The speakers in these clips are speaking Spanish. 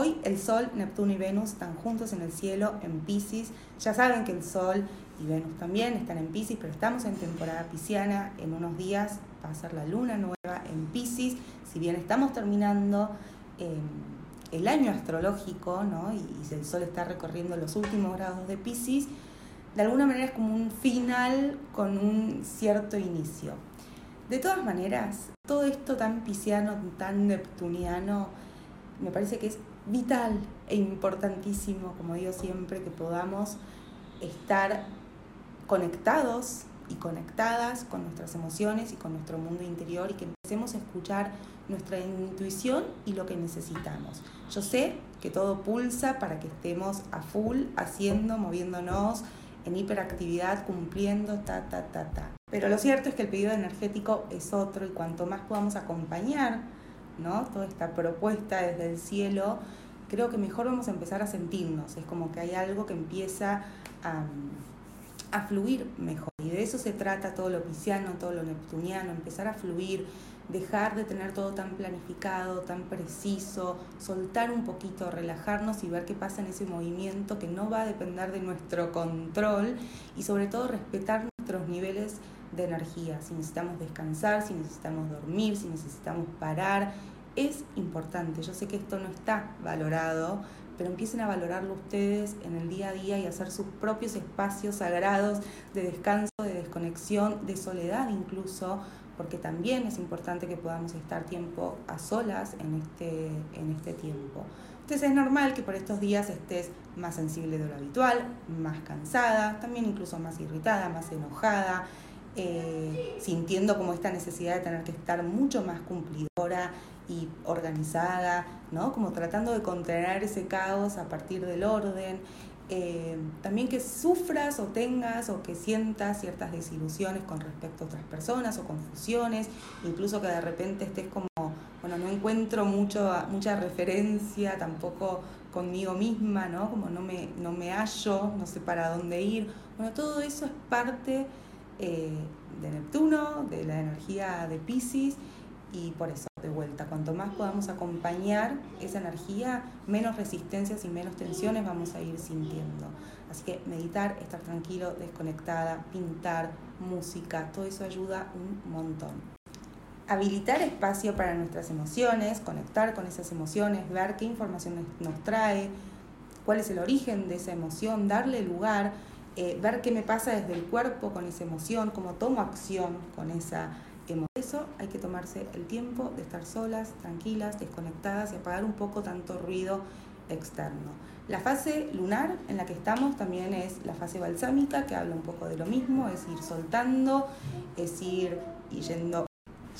Hoy el Sol, Neptuno y Venus están juntos en el cielo en Pisces. Ya saben que el Sol y Venus también están en Pisces, pero estamos en temporada pisciana. En unos días va a ser la luna nueva en Pisces. Si bien estamos terminando em, el año astrológico, ¿no? y, el Sol está recorriendo los últimos grados de Pisces, de alguna manera es como un final con un cierto inicio. De todas maneras, todo esto tan pisciano, tan neptuniano, me parece que es vital e importantísimo, como digo siempre, que podamos estar conectados y conectadas con nuestras emociones y con nuestro mundo interior y que empecemos a escuchar nuestra intuición y lo que necesitamos. Yo sé que todo pulsa para que estemos a full haciendo, moviéndonos en hiperactividad, cumpliendo, ta, ta, ta, ta. Pero lo cierto es que el pedido energético es otro y cuanto más podamos acompañar ¿no? toda esta propuesta desde el cielo, creo que mejor vamos a empezar a sentirnos. Es como que hay algo que empieza a, a fluir mejor. Y de eso se trata todo lo pisciano, todo lo neptuniano, empezar a fluir, dejar de tener todo tan planificado, tan preciso, soltar un poquito, relajarnos y ver qué pasa en ese movimiento que no va a depender de nuestro control y sobre todo respetar nuestros niveles de energía, si necesitamos descansar, si necesitamos dormir, si necesitamos parar, es importante. Yo sé que esto no está valorado, pero empiecen a valorarlo ustedes en el día a día y hacer sus propios espacios sagrados de descanso, de desconexión, de soledad incluso, porque también es importante que podamos estar tiempo a solas en este, en este tiempo. Entonces es normal que por estos días estés más sensible de lo habitual, más cansada, también incluso más irritada, más enojada, eh, sintiendo como esta necesidad de tener que estar mucho más cumplidora y organizada, ¿no? Como tratando de contener ese caos a partir del orden. Eh, también que sufras o tengas o que sientas ciertas desilusiones con respecto a otras personas o confusiones, incluso que de repente estés como, bueno, no encuentro mucho, mucha referencia tampoco conmigo misma, ¿no? Como no me, no me hallo, no sé para dónde ir. Bueno, todo eso es parte eh, de Neptuno, de la energía de Pisces, y por eso, de vuelta, cuanto más podamos acompañar esa energía, menos resistencias y menos tensiones vamos a ir sintiendo. Así que meditar, estar tranquilo, desconectada, pintar, música, todo eso ayuda un montón. Habilitar espacio para nuestras emociones, conectar con esas emociones, ver qué información nos trae, cuál es el origen de esa emoción, darle lugar eh, ver qué me pasa desde el cuerpo con esa emoción, cómo tomo acción con esa emoción. Eso hay que tomarse el tiempo de estar solas, tranquilas, desconectadas y apagar un poco tanto ruido externo. La fase lunar en la que estamos también es la fase balsámica, que habla un poco de lo mismo, es ir soltando, es ir yendo,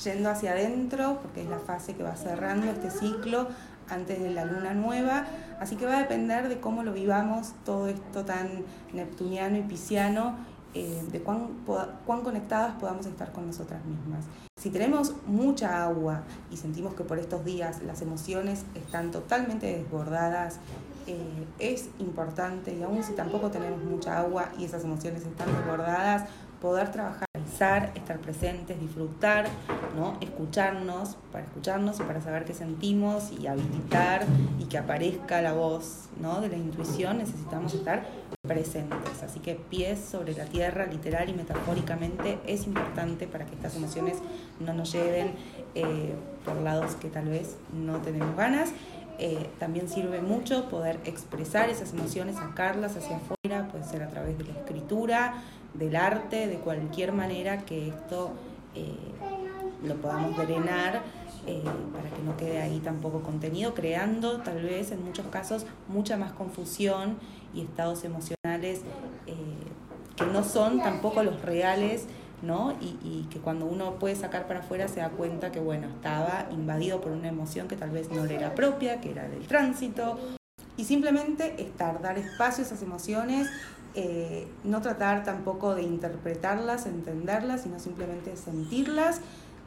yendo hacia adentro, porque es la fase que va cerrando este ciclo antes de la luna nueva, así que va a depender de cómo lo vivamos todo esto tan neptuniano y pisciano, eh, de cuán, cuán conectadas podamos estar con nosotras mismas. Si tenemos mucha agua y sentimos que por estos días las emociones están totalmente desbordadas, eh, es importante, y aún si tampoco tenemos mucha agua y esas emociones están desbordadas, poder trabajar, estar presentes, disfrutar, ¿no? escucharnos, para escucharnos y para saber qué sentimos y habilitar y que aparezca la voz ¿no? de la intuición, necesitamos estar presentes. Así que pies sobre la tierra, literal y metafóricamente, es importante para que estas emociones no nos lleven eh, por lados que tal vez no tenemos ganas. Eh, también sirve mucho poder expresar esas emociones, sacarlas hacia afuera, puede ser a través de la escritura, del arte, de cualquier manera que esto eh, lo podamos drenar eh, para que no quede ahí tampoco contenido, creando tal vez en muchos casos mucha más confusión y estados emocionales que no son tampoco los reales. ¿No? Y, que cuando uno puede sacar para afuera se da cuenta que, bueno, estaba invadido por una emoción que tal vez no le era propia, que era del tránsito. Y simplemente estar, dar espacio a esas emociones eh, no tratar tampoco de interpretarlas, entenderlas, sino simplemente sentirlas,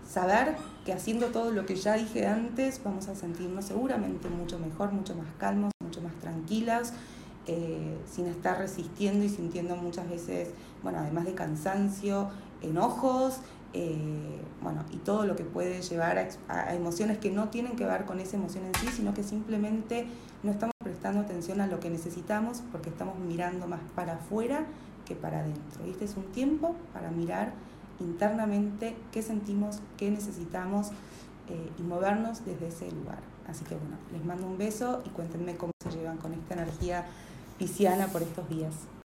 saber que haciendo todo lo que ya dije antes vamos a sentirnos seguramente mucho mejor, mucho más calmos, mucho más tranquilas, eh, sin estar resistiendo y sintiendo muchas veces, bueno, además de cansancio, enojos eh, bueno, y todo lo que puede llevar a, emociones que no tienen que ver con esa emoción en sí, sino que simplemente no estamos prestando atención a lo que necesitamos porque estamos mirando más para afuera que para adentro. Y este es un tiempo para mirar internamente qué sentimos, qué necesitamos eh, y movernos desde ese lugar. Así que bueno, les mando un beso y cuéntenme cómo se llevan con esta energía pisciana por estos días.